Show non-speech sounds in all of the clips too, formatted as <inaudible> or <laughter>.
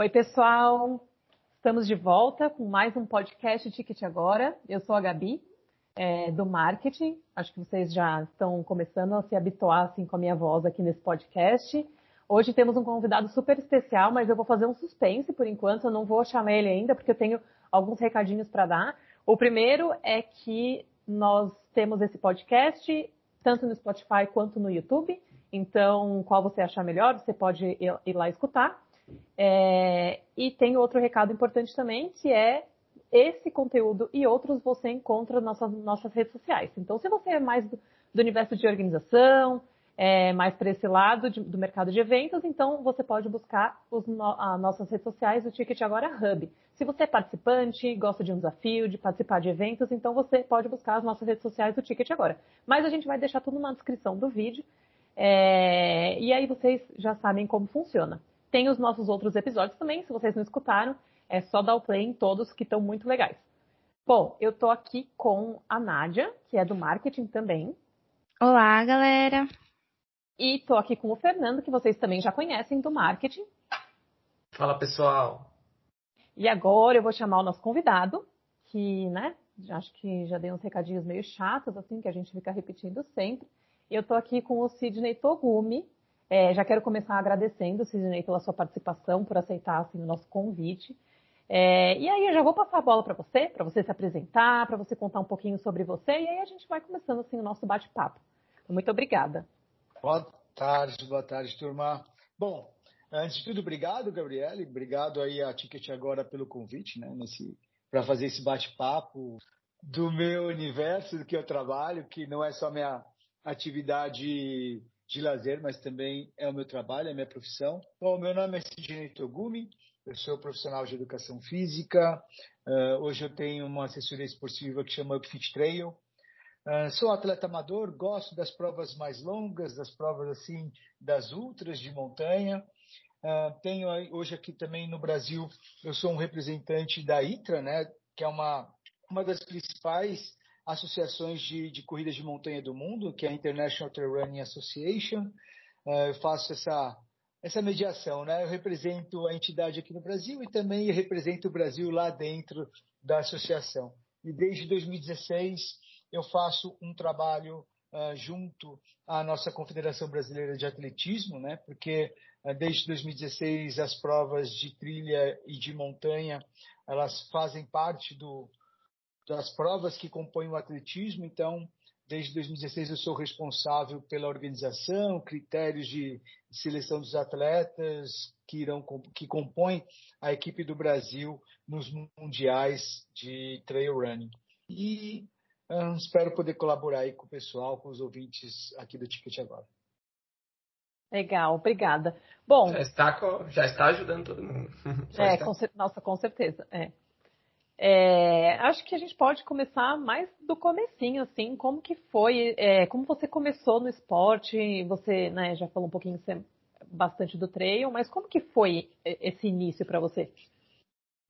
Oi, pessoal. Estamos de volta com mais um podcast Ticket Agora. Eu sou a Gabi, é, do marketing. Acho que vocês já estão começando a se habituar assim, com a minha voz aqui nesse podcast. Hoje temos um convidado super especial, mas eu vou fazer um suspense por enquanto. Eu não vou chamar ele ainda, porque eu tenho alguns recadinhos para dar. O primeiro é que nós temos esse podcast tanto no Spotify quanto no YouTube. Então, qual você achar melhor, você pode ir lá escutar. É, e tem outro recado importante também, que é esse conteúdo e outros você encontra nas nossas, nossas redes sociais. Então, se você é mais do, do universo de organização, é, mais para esse lado de, do mercado de eventos, então você pode buscar os as nossas redes sociais, o Ticket Agora Hub. Se você é participante, gosta de um desafio, de participar de eventos, então você pode buscar as nossas redes sociais do Ticket Agora. Mas a gente vai deixar tudo na descrição do vídeo. É, e aí vocês já sabem como funciona. Tem os nossos outros episódios também, se vocês não escutaram, é só dar o play em todos que estão muito legais. Bom, eu tô aqui com a Nádia, que é do marketing também. Olá, galera. E tô aqui com o Fernando, que vocês também já conhecem do marketing. Fala, pessoal. E agora eu vou chamar o nosso convidado, que, né, acho que já dei uns recadinhos meio chatos, assim, que a gente fica repetindo sempre. Eu tô aqui com o Sidney Togumi, é, já quero começar agradecendo, Sidney, pela sua participação, por aceitar assim, o nosso convite. É, e aí eu já vou passar a bola para você, para você se apresentar, para você contar um pouquinho sobre você, e aí a gente vai começando assim o nosso bate-papo. Muito obrigada. Boa tarde, boa tarde, turma. Bom, antes de tudo, obrigado, Gabriele, obrigado aí a Ticket agora pelo convite, né, para fazer esse bate-papo do meu universo, do que eu trabalho, que não é só minha atividade de lazer, mas também é o meu trabalho, é a minha profissão. Bom, meu nome é Sidney Togumi, eu sou profissional de educação física. Uh, hoje eu tenho uma assessoria esportiva que chama Upfit Trail. Uh, sou atleta amador, gosto das provas mais longas, das provas assim, das ultras de montanha. Uh, tenho hoje aqui também no Brasil, eu sou um representante da ITRA, né, que é uma, uma das principais associações de, de corridas de montanha do mundo, que é a International Trail Running Association. Uh, eu faço essa, essa mediação, né? Eu represento a entidade aqui no Brasil e também represento o Brasil lá dentro da associação. E desde 2016 eu faço um trabalho uh, junto à nossa Confederação Brasileira de Atletismo, né? Porque uh, desde 2016 as provas de trilha e de montanha elas fazem parte do, das provas que compõem o atletismo. Então, desde 2016 eu sou responsável pela organização, critérios de seleção dos atletas que irão que compõem a equipe do Brasil nos mundiais de trail running. E uh, espero poder colaborar aí com o pessoal, com os ouvintes aqui do Ticket agora. Legal, obrigada. Bom, já está, já está ajudando todo mundo. é, <laughs> com, nossa, com certeza. É. É, acho que a gente pode começar mais do comecinho, assim, como que foi, é, como você começou no esporte, você né, já falou um pouquinho bastante do trail, mas como que foi esse início para você?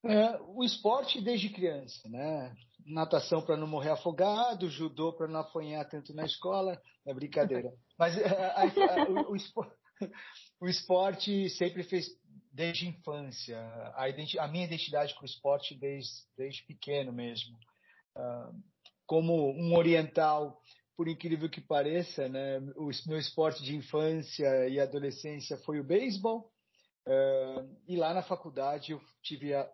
É, o esporte desde criança, né? Natação para não morrer afogado, judô para não apanhar tanto na escola, é brincadeira. <laughs> Mas é, a, a, a, o, <laughs> o, esporte sempre fez desde a infância, a, a, minha identidade com o esporte desde, desde pequeno mesmo. Uh, como um oriental, por incrível que pareça, né, o meu esporte de infância e adolescência foi o beisebol. Uh, e lá na faculdade eu tive a,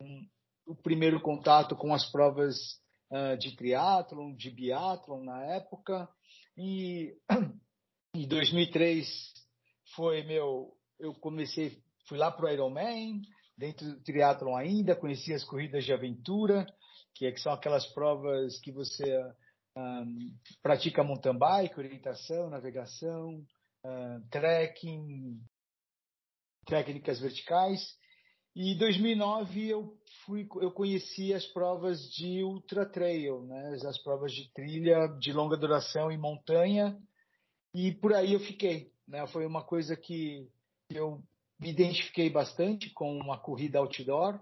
um, o primeiro contato com as provas uh, de triatlon, de biatlon na época. E <clears throat> em 2003 foi meu, eu comecei Fui lá para o Ironman, dentro do triatlon ainda, conheci as corridas de aventura, que, é, que são aquelas provas que você um, pratica mountain bike, orientação, navegação, um, trekking, técnicas verticais. E em 2009 eu fui, eu conheci as provas de ultra trail, né? As provas de trilha de longa duração em montanha. E por aí eu fiquei, né? Foi uma coisa que eu me identifiquei bastante com uma corrida outdoor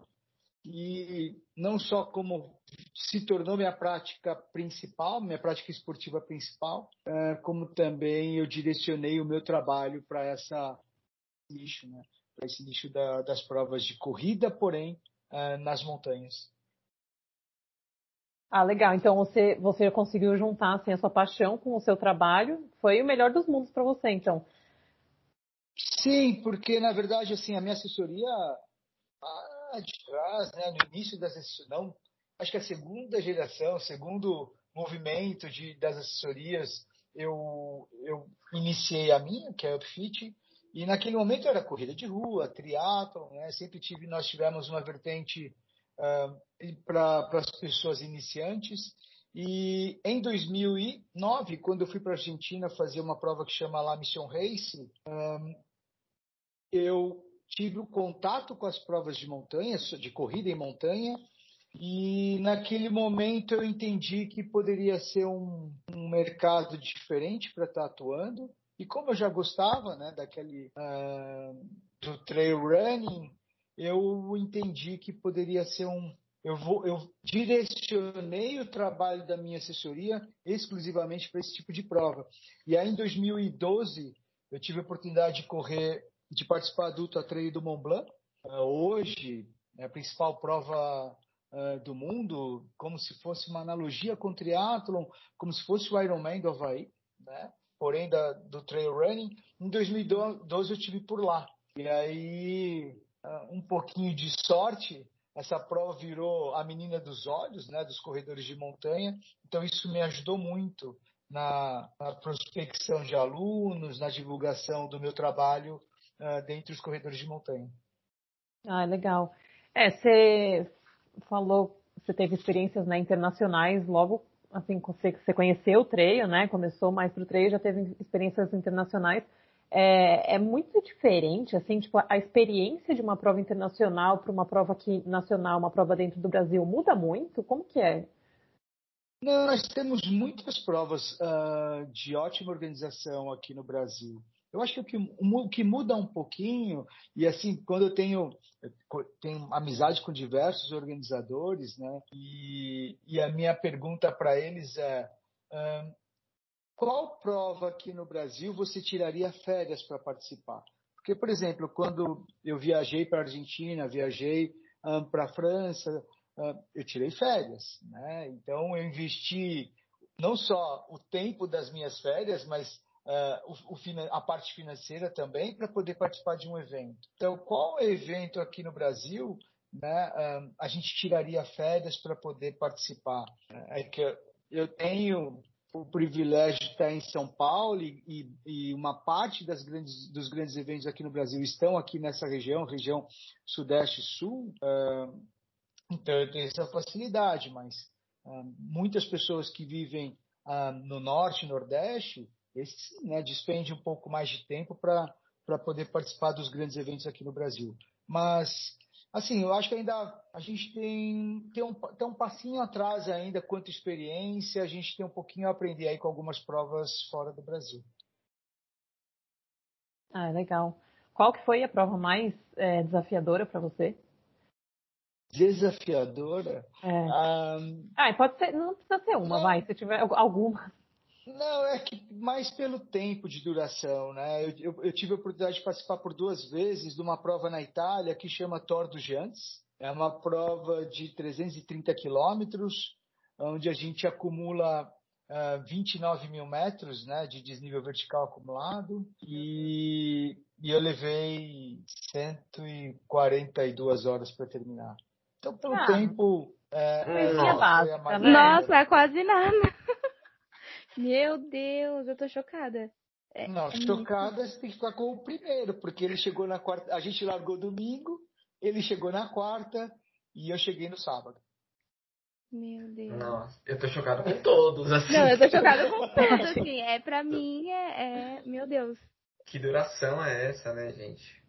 e não só como se tornou minha prática principal, minha prática esportiva principal, é, como também eu direcionei o meu trabalho para essa nicho, né? para esse nicho da, das provas de corrida, porém uh, nas montanhas. Ah, legal. Então você, você conseguiu juntar assim, a sua paixão com o seu trabalho. Foi o melhor dos mundos para você, então. Sim, porque na verdade assim a minha assessoria lá de trás, né, no início das não, acho que a segunda geração, segundo movimento de, das assessorias, eu, eu iniciei a minha, que é a Upfit, e naquele momento era corrida de rua, triatlo, né? Sempre tive, nós tivemos uma vertente uh, para as pessoas iniciantes. E em 2009, quando eu fui para a Argentina fazer uma prova que chama La Mission Race, um, eu tive o contato com as provas de montanha, de corrida em montanha, e naquele momento eu entendi que poderia ser um, um mercado diferente para estar atuando. E como eu já gostava né, daquele uh, do trail running, eu entendi que poderia ser um. Eu, vou, eu direcionei o trabalho da minha assessoria exclusivamente para esse tipo de prova. E aí, em 2012, eu tive a oportunidade de correr, de participar do Ultra do Mont Blanc. Uh, hoje, é a principal prova uh, do mundo, como se fosse uma analogia com o triatlon, como se fosse o Ironman do Havaí. Né? porém da, do trail running. Em 2012 eu tive por lá. E aí, ah, um pouquinho de sorte, essa prova virou a menina dos olhos, né, dos corredores de montanha. Então isso me ajudou muito na, na prospecção de alunos, na divulgação do meu trabalho uh, dentre os corredores de montanha. Ah, legal. É, você falou, você teve experiências né, internacionais logo assim, você, você conheceu o trail, né? Começou mais pro trail, já teve experiências internacionais. É, é, muito diferente, assim, tipo, a experiência de uma prova internacional para uma prova aqui nacional, uma prova dentro do Brasil, muda muito? Como que é? Não, nós temos muitas provas uh, de ótima organização aqui no Brasil. Eu acho que o que, muda um pouquinho, e assim, quando eu tenho, eu tenho amizade com diversos organizadores, né, e, e a minha pergunta para eles é: um, qual prova aqui no Brasil você tiraria férias para participar? Porque, por exemplo, quando eu viajei para a Argentina, viajei um, para a França, um, eu tirei férias, né? Então eu investi não só o tempo das minhas férias, mas uh, o, o, a parte financeira também para poder participar de um evento. Então, qual evento aqui no Brasil né, uh, a gente tiraria férias para poder participar? É que eu tenho o privilégio de estar em São Paulo e, e, uma parte grandes, dos grandes eventos aqui no Brasil estão aqui nessa região, região Sudeste Sul. Uh, então eu tenho essa facilidade, mas uh, muitas pessoas que vivem uh, no Norte Nordeste esse né, despende um pouco mais de tempo para poder participar dos grandes eventos aqui no Brasil. Mas, assim, eu acho que ainda a gente tem, tem, um, tem um passinho atrás ainda quanto experiência, a gente tem um pouquinho a aprender aí com algumas provas fora do Brasil. Ah, legal. Qual que foi a prova mais é, desafiadora para você? Desafiadora? É. Um... Ah, pode ser, não precisa ser uma, não. vai, se tiver alguma. Não, é que mais pelo tempo de duração, né? Eu, eu, eu, tive a oportunidade de participar por duas vezes de uma prova na Itália que chama Tor dos Giants. É uma prova de 330 quilômetros, onde a gente acumula uh, ah, 29 mil metros né, de desnível vertical acumulado e, e eu levei 142 horas para terminar. Então, pelo ah, tempo. É, nossa, nossa, é quase nada. Meu Deus, eu tô chocada. É, não, é chocada muito... você tem que ficar com o primeiro, porque ele chegou na quarta. A gente largou domingo, ele chegou na quarta e eu cheguei no sábado. Meu Deus. Nossa, eu tô chocado com todos, assim. Não, eu tô chocada com <laughs> todos, assim. É, pra mim, é, é. Meu Deus. Que duração é essa, né, gente?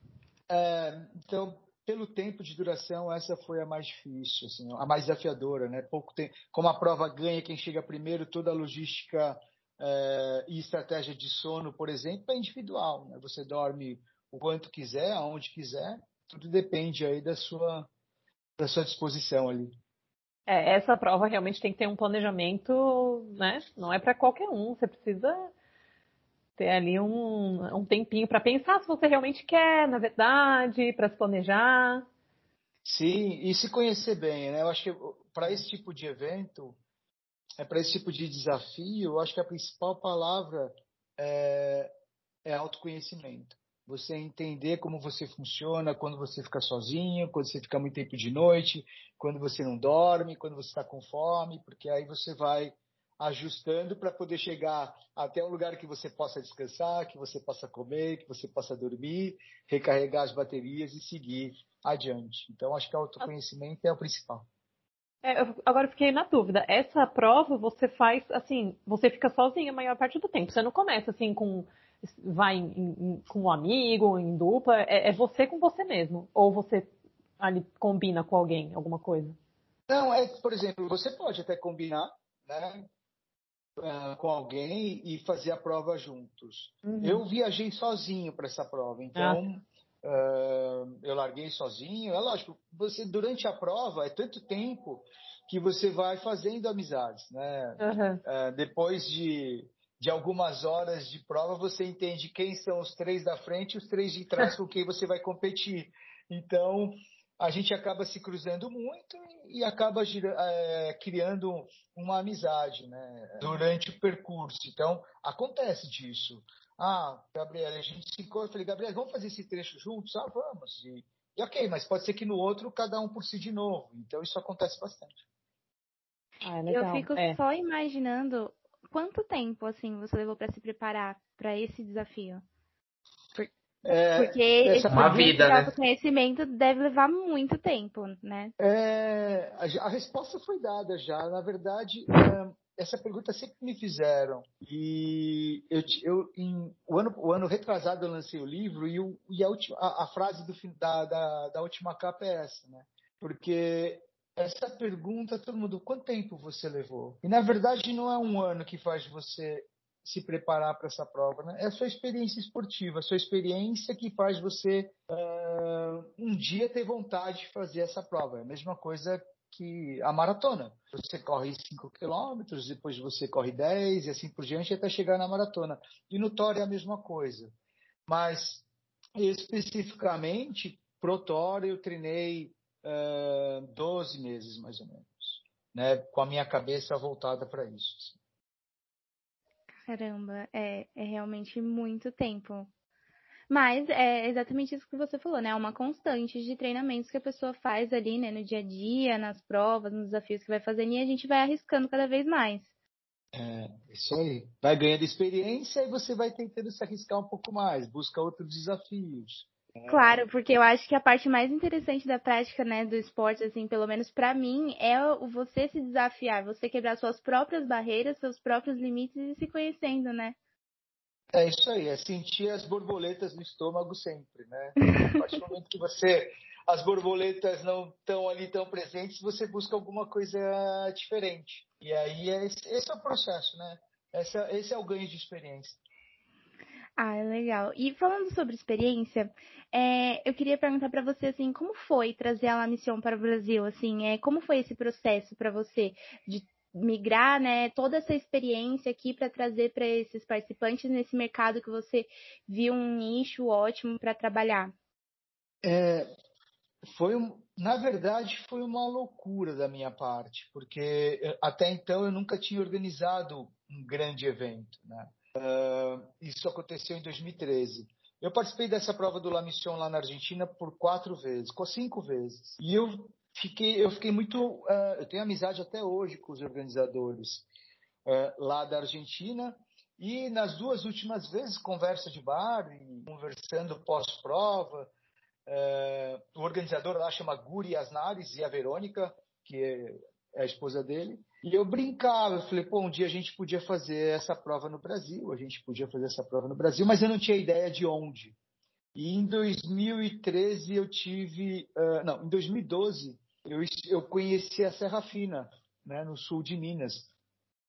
É, então, pelo tempo de duração, essa foi a mais difícil, assim, a mais desafiadora, né? Pouco tempo, como a prova ganha quem chega primeiro, toda a logística é, e estratégia de sono, por exemplo, é individual. Né? Você dorme o quanto quiser, aonde quiser, tudo depende aí da sua da sua disposição ali. É, essa prova realmente tem que ter um planejamento, né? Não é para qualquer um. Você precisa ter ali um, um tempinho para pensar se você realmente quer, na verdade, para se planejar. Sim, e se conhecer bem, né? Eu acho que para esse tipo de evento, é para esse tipo de desafio, eu acho que a principal palavra é, é autoconhecimento. Você entender como você funciona quando você fica sozinho, quando você fica muito tempo de noite, quando você não dorme, quando você está com fome, porque aí você vai ajustando para poder chegar até um lugar que você possa descansar, que você possa comer, que você possa dormir, recarregar as baterias e seguir adiante. Então, acho que o autoconhecimento é o principal. É, agora eu fiquei na dúvida. Essa prova você faz assim, você fica sozinha a maior parte do tempo. Você não começa assim com vai em, em, com um amigo, em dupla. É, é você com você mesmo. Ou você ali combina com alguém, alguma coisa? Não, é, por exemplo, você pode até combinar, né? Uh, com alguém e fazer a prova juntos. Uhum. Eu viajei sozinho para essa prova, então ah. uh, eu larguei sozinho. É lógico, você durante a prova é tanto tempo que você vai fazendo amizades, né? Uhum. Uh, depois de de algumas horas de prova, você entende quem são os três da frente e os três de trás <laughs> com quem você vai competir. Então, a gente acaba se cruzando muito e acaba é, criando uma amizade né, durante o percurso. Então, acontece disso. Ah, Gabriela, a gente se encontra. Eu falei, Gabriela, vamos fazer esse trecho juntos? Ah, vamos. E, e ok, mas pode ser que no outro cada um por si de novo. Então, isso acontece bastante. Ah, é eu fico é. só imaginando quanto tempo assim você levou para se preparar para esse desafio. É, Porque esse uma vida, né? autoconhecimento deve levar muito tempo, né? É, a, a, resposta foi dada já. Na verdade, é, essa pergunta sempre me fizeram. E eu, eu em, o, ano, o ano retrasado eu lancei o livro e, o, e a, a, a, frase do, da, da, da última capa é essa, né? Porque essa pergunta, todo mundo, quanto tempo você levou? E na verdade não é um ano que faz você se preparar para essa prova. Né? É a sua experiência esportiva, a sua experiência que faz você uh, um dia ter vontade de fazer essa prova. É a mesma coisa que a maratona. Você corre 5 quilômetros, depois você corre 10 e assim por diante até chegar na maratona. E no Thor é a mesma coisa. Mas especificamente, pro Thor eu treinei uh, 12 meses mais ou menos, né? com a minha cabeça voltada para isso. Caramba, é, é realmente muito tempo. Mas é exatamente isso que você falou, né? É uma constante de treinamentos que a pessoa faz ali, né, no dia a dia, nas provas, nos desafios que vai fazendo, e a gente vai arriscando cada vez mais. É, isso aí. Vai ganhando experiência e você vai tentando se arriscar um pouco mais, busca outros desafios. Claro, porque eu acho que a parte mais interessante da prática, né, do esporte, assim, pelo menos para mim, é você se desafiar, você quebrar suas próprias barreiras, seus próprios limites e se conhecendo, né? É isso aí, é sentir as borboletas no estômago sempre, né? A partir do momento que você as borboletas não estão ali tão presentes, você busca alguma coisa diferente. E aí é esse, é o processo, né? Esse é o ganho de experiência. Ah, legal. E falando sobre experiência, é, eu queria perguntar para você assim, como foi trazer a La Mission para o Brasil? Assim, é, como foi esse processo para você de migrar, né, toda essa experiência aqui para trazer para esses participantes nesse mercado que você viu um nicho ótimo para trabalhar? É, foi um, na verdade foi uma loucura da minha parte, porque eh, até então eu nunca tinha organizado um grande evento, né? Uh, isso aconteceu em 2013. Eu participei dessa prova do La Mission lá na Argentina por quatro vezes, cinco vezes. E eu fiquei, eu fiquei muito, uh, eu tenho amizade até hoje com os organizadores uh, lá da Argentina. E nas duas últimas vezes, conversa de bar, conversando pós-prova, o organizador lá chama Guri Asnares e a Verônica, que é a esposa dele. E eu brincava, eu falei, pô, um dia a gente podia fazer essa prova no Brasil, a gente podia fazer essa prova no Brasil, mas eu não tinha ideia de onde. E em 2013 eu tive, uh, não, em 2012 eu, eu conheci a Serra Fina, né, no sul de Minas,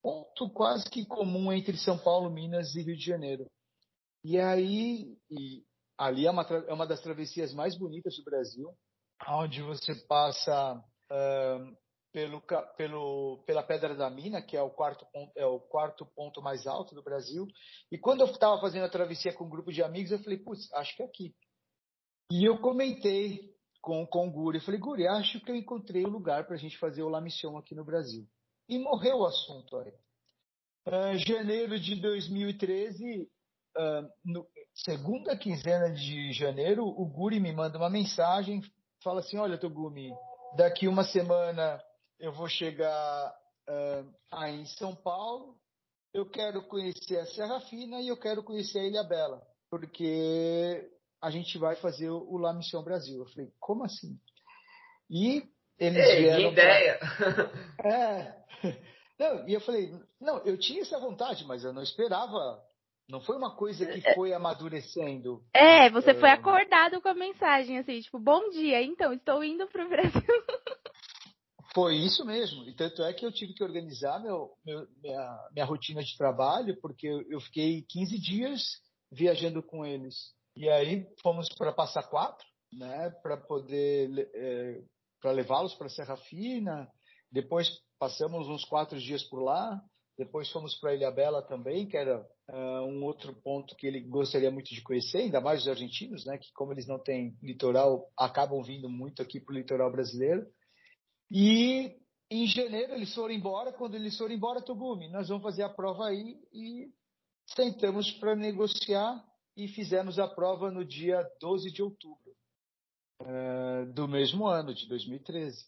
ponto quase que comum entre São Paulo, Minas e Rio de Janeiro. E aí, e ali é uma, é uma das travessias mais bonitas do Brasil, onde você passa uh, pelo, pelo, pela Pedra da Mina, que é o, quarto ponto, é o quarto ponto mais alto do Brasil. E quando eu estava fazendo a travessia com um grupo de amigos, eu falei, putz, acho que é aqui. E eu comentei com, com o Guri, eu falei, Guri, acho que eu encontrei o um lugar para a gente fazer o La Mission aqui no Brasil. E morreu o assunto aí. Uh, janeiro de 2013, uh, no, segunda quinzena de janeiro, o Guri me manda uma mensagem, fala assim, olha, Togumi, daqui uma semana eu vou chegar uh, aí em São Paulo, eu quero conhecer a Serra Fina e eu quero conhecer a Ilha Bela, porque a gente vai fazer o La Mission Brasil. Eu falei, como assim? E eles Ei, vieram. Que ideia! Pra... <laughs> É. Não, e eu falei, não, eu tinha essa vontade, mas eu não esperava. Não foi uma coisa que é. foi amadurecendo. É, você foi acordado com a mensagem, assim, tipo, bom dia, então, estou indo para o Brasil. <laughs> Foi isso mesmo. E tanto é que eu tive que organizar meu, meu minha, minha rotina de trabalho, porque eu fiquei 15 dias viajando com eles. E aí fomos para Passa Quatro, né, para poder é, para levá-los para Serra Fina. Depois passamos uns quatro dias por lá. Depois fomos para Ilha Bela também, que era uh, um outro ponto que ele gostaria muito de conhecer, ainda mais os argentinos, né, que como eles não têm litoral, acabam vindo muito aqui para o litoral brasileiro. E em janeiro eles foram embora. Quando eles foram embora, Togumi, nós vamos fazer a prova aí e sentamos para negociar e fizemos a prova no dia 12 de outubro uh, do mesmo ano, de 2013.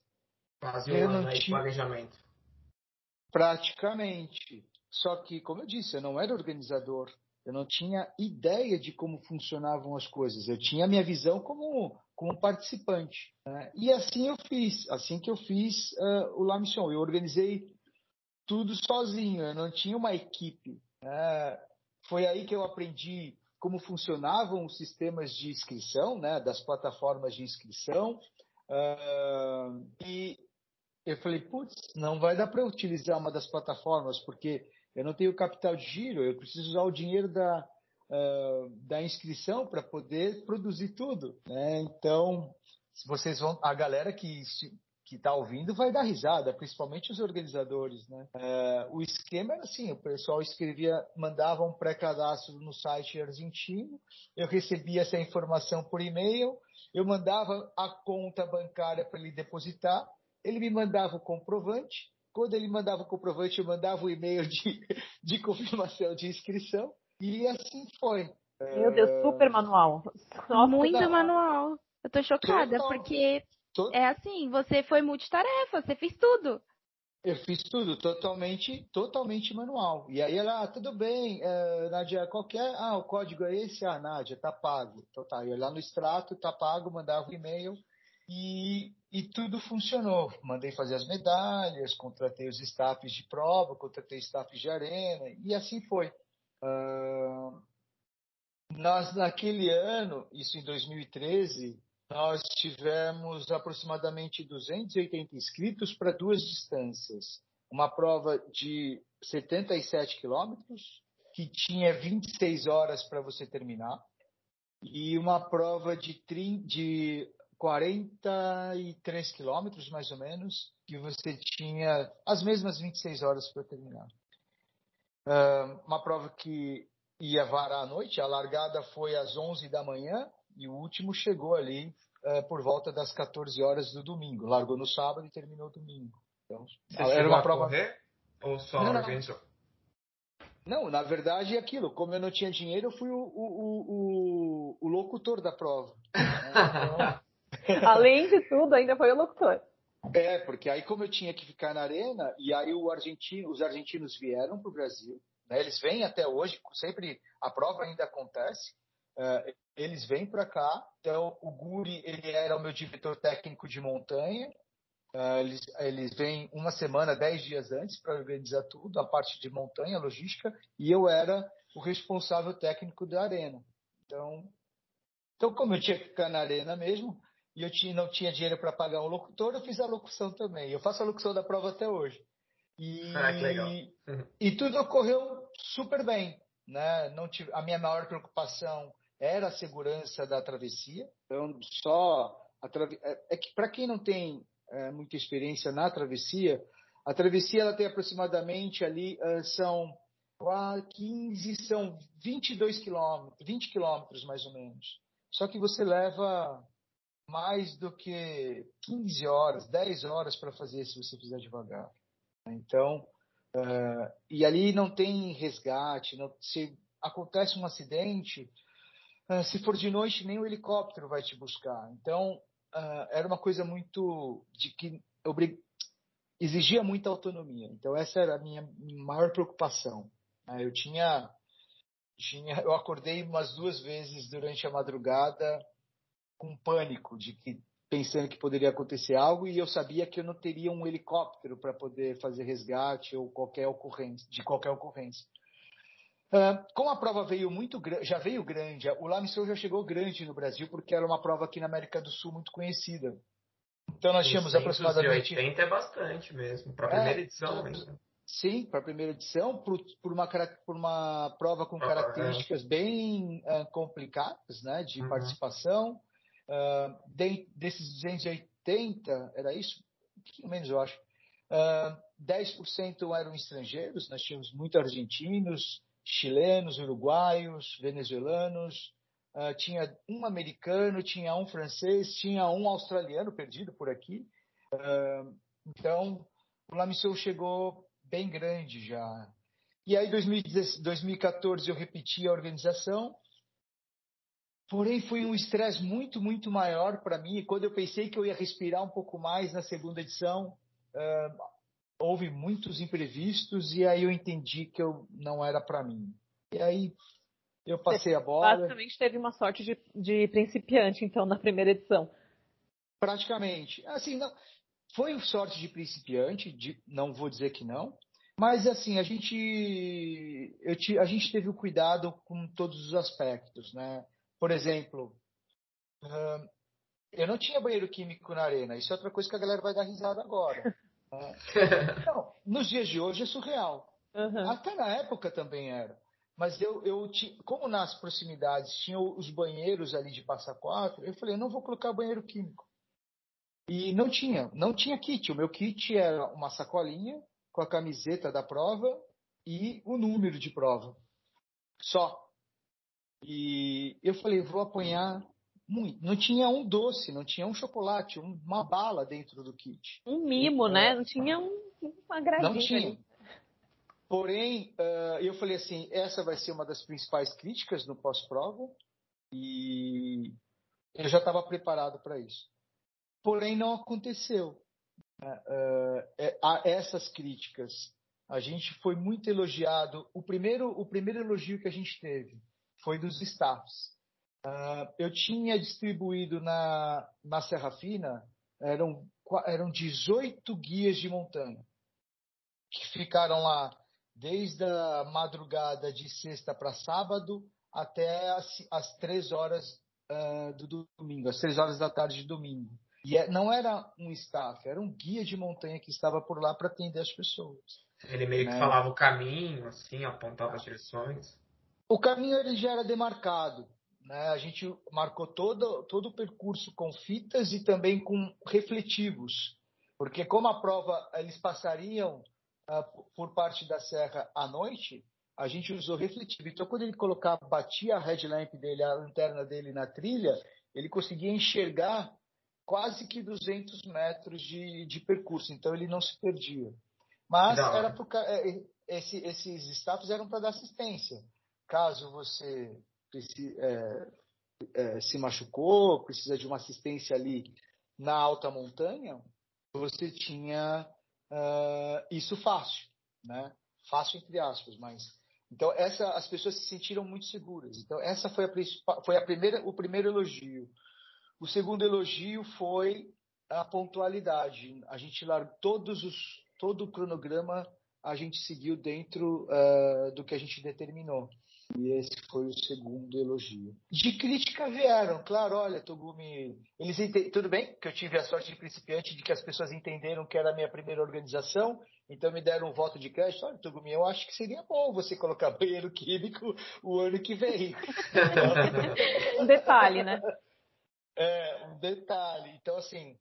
Quase um ano aí de planejamento. Praticamente. Só que, como eu disse, eu não era organizador. Eu não tinha ideia de como funcionavam as coisas. Eu tinha a minha visão como, como participante. Né? E assim eu fiz. Assim que eu fiz uh, o La Mission. Eu organizei tudo sozinho. Eu não tinha uma equipe. Uh, foi aí que eu aprendi como funcionavam os sistemas de inscrição, né, das plataformas de inscrição. Uh, e eu falei, putz, não vai dar para utilizar uma das plataformas, porque eu não tenho capital de giro, eu preciso usar o dinheiro da, uh, da inscrição para poder produzir tudo. Né? Então, vocês vão, a galera que que está ouvindo vai dar risada, principalmente os organizadores, né? É, o esquema era assim, o pessoal escrevia, mandava um pré-cadastro no site argentino, eu recebia essa informação por e-mail, eu mandava a conta bancária para ele depositar, ele me mandava o comprovante, quando ele mandava o comprovante, eu mandava o e-mail de, de confirmação de inscrição, e assim foi. Meu Deus, super manual. Nossa, Muito não. manual. Eu tô chocada, Total. porque é assim, você foi multitarefa, você fez tudo. Eu fiz tudo, totalmente, totalmente manual. E aí ela, ah, tudo bem, uh, Nádia, qualquer, ah, o código é esse, ah, Nádia, tá pago. Então tá, eu lá no extrato, tá pago, mandava o um e-mail e, e tudo funcionou. Mandei fazer as medalhas, contratei os staffs de prova, contratei staffs de arena, e assim foi. Uh, nós, naquele ano, isso em 2013, nós tivemos aproximadamente 280 inscritos para duas distâncias. Uma prova de 77 quilômetros, que tinha 26 horas para você terminar, e uma prova de, 30, de 43 quilômetros, mais ou menos, que você tinha as mesmas 26 horas para terminar. uma prova que ia varar à noite, a largada foi às 11 da manhã, e o último chegou ali uh, por volta das 14 horas do domingo. Largou no sábado e terminou domingo. Então, Você era uma prova. Correr, ou só não, organizou? Não, na verdade é aquilo. Como eu não tinha dinheiro, eu fui o, o, o, o locutor da prova. <laughs> então... <laughs> Além de tudo, ainda foi o locutor. É, porque aí como eu tinha que ficar na arena, e aí argentino, os argentinos vieram para o Brasil, né, eles vêm até hoje, sempre a prova ainda acontece, uh, eles vêm para cá. Então, o Guri, ele era o meu diretor técnico de montanha. Uh, eles, eles vêm uma semana, dez dias antes para organizar tudo, a parte de montanha, logística, e eu era o responsável técnico da arena. Então, então como eu tinha que ficar na arena mesmo, e eu tinha, não tinha dinheiro para pagar um locutor, eu fiz a locução também. Eu faço a locução da prova até hoje. E, ah, que legal. e tudo ocorreu super bem. Né? Não tive, a minha maior preocupação era a segurança da travessia. Então, só é, é que para quem não tem é, muita experiência na travessia, a travessia ela tem aproximadamente ali, uh, são 15, são 22 quilômetros, 20 quilômetros mais ou menos. Só que você leva mais do que 15 horas, 10 horas para fazer se você fizer devagar. Então, uh, e ali não tem resgate, não, se acontece um acidente, uh, se for de noite nem o helicóptero vai te buscar. Então, uh, era uma coisa muito de que exigia muita autonomia. Então essa era a minha maior preocupação. Né? Eu tinha, tinha, eu acordei umas duas vezes durante a madrugada com pânico de que pensando que poderia acontecer algo e eu sabia que eu não teria um helicóptero para poder fazer resgate ou qualquer ocorrência, de qualquer ocorrência. Uh, como a prova veio muito já veio grande, o Lamisol já chegou grande no Brasil porque era uma prova aqui na América do Sul muito conhecida. Então nós tínhamos aproximadamente 80 é bastante mesmo para a primeira é, edição ainda. Sim, para a primeira edição, por, por, uma, por uma prova com características bem uh, complicadas, né, de uhum. participação. Uh, de, desses 280, era isso? Um pouquinho menos, eu acho. Uh, 10% eram estrangeiros, nós tínhamos muitos argentinos, chilenos, uruguaios, venezuelanos, uh, tinha um americano, tinha um francês, tinha um australiano perdido por aqui. Uh, então, o Lamisou chegou bem grande já. E aí, em 2014, eu repeti a organização. Porém, foi um estresse muito, muito maior para mim. E quando eu pensei que eu ia respirar um pouco mais na segunda edição, uh, houve muitos imprevistos e aí eu entendi que eu não era para mim. E aí eu passei a bola. Basicamente teve uma sorte de, de principiante, então, na primeira edição. Praticamente. Assim, não, foi sorte de principiante, de, não vou dizer que não, mas assim, a gente, eu, a gente teve o cuidado com todos os aspectos, né? Por exemplo, eu não tinha banheiro químico na arena, isso é outra coisa que a galera vai dar risada agora. Né? <laughs> Não, nos dias de hoje é surreal. Uhum. Até na época também era. Mas eu, eu como nas proximidades tinha os banheiros ali de passa quatro, eu falei, não vou colocar banheiro químico. E não tinha, não tinha kit. O meu kit era uma sacolinha com a camiseta da prova e o número de prova. Só. E eu falei, vou apanhar muito. Não tinha um doce, não tinha um chocolate, uma bala dentro do kit. Um mimo, né? Não tinha um, uma gradinha. Não tinha. Porém, eu falei assim, essa vai ser uma das principais críticas no pós-prova e eu já estava preparado para isso. Porém, não aconteceu. Uh, é, essas críticas, a gente foi muito elogiado. O primeiro, o primeiro elogio que a gente teve foi dos staffs. Uh, eu tinha distribuído na, na Serra Fina, eram, eram 18 guias de montanha que ficaram lá desde a madrugada de sexta para sábado até as, as três horas uh, do domingo, às três horas da tarde de domingo. E é, não era um staff, era um guia de montanha que estava por lá para atender as pessoas. Ele meio né? que falava o caminho, assim, apontava as direções. O caminho ele já era demarcado. Né? A gente marcou todo, todo o percurso com fitas e também com refletivos. Porque como a prova, eles passariam uh, por parte da serra à noite, a gente usou refletivo. Então, quando ele colocava, batia a headlamp dele, a lanterna dele na trilha, ele conseguia enxergar quase que 200 metros de, de percurso. Então, ele não se perdia. Mas era por, é, esse, esses status eram para dar assistência. Caso você é, é, se machucou, precisa de uma assistência ali na alta montanha, você tinha uh, isso fácil, né? Fácil entre aspas, mas então essa as pessoas se sentiram muito seguras. Então essa foi a foi a primeira o primeiro elogio. O segundo elogio foi a pontualidade. A gente largou todos os todo o cronograma a gente seguiu dentro uh, do que a gente determinou. E esse foi o segundo elogio. De crítica vieram, claro, olha, Togumi, eles ent... tudo bem que eu tive a sorte de principiante de que as pessoas entenderam que era a minha primeira organização, então me deram um voto de crédito. Olha, Togumi, eu acho que seria bom você colocar <laughs> banheiro químico o ano que vem. <laughs> um detalhe, né? É, um detalhe. Então, assim,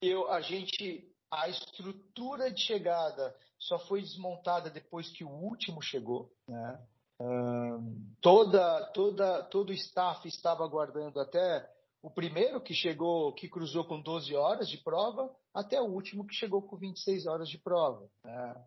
eu, a gente, a estrutura de chegada só foi desmontada depois que o último chegou, né? toda, toda, todo o staff estava aguardando até o primeiro que chegou, que cruzou com 12 horas de prova, até o último que chegou com 26 horas de prova. Né?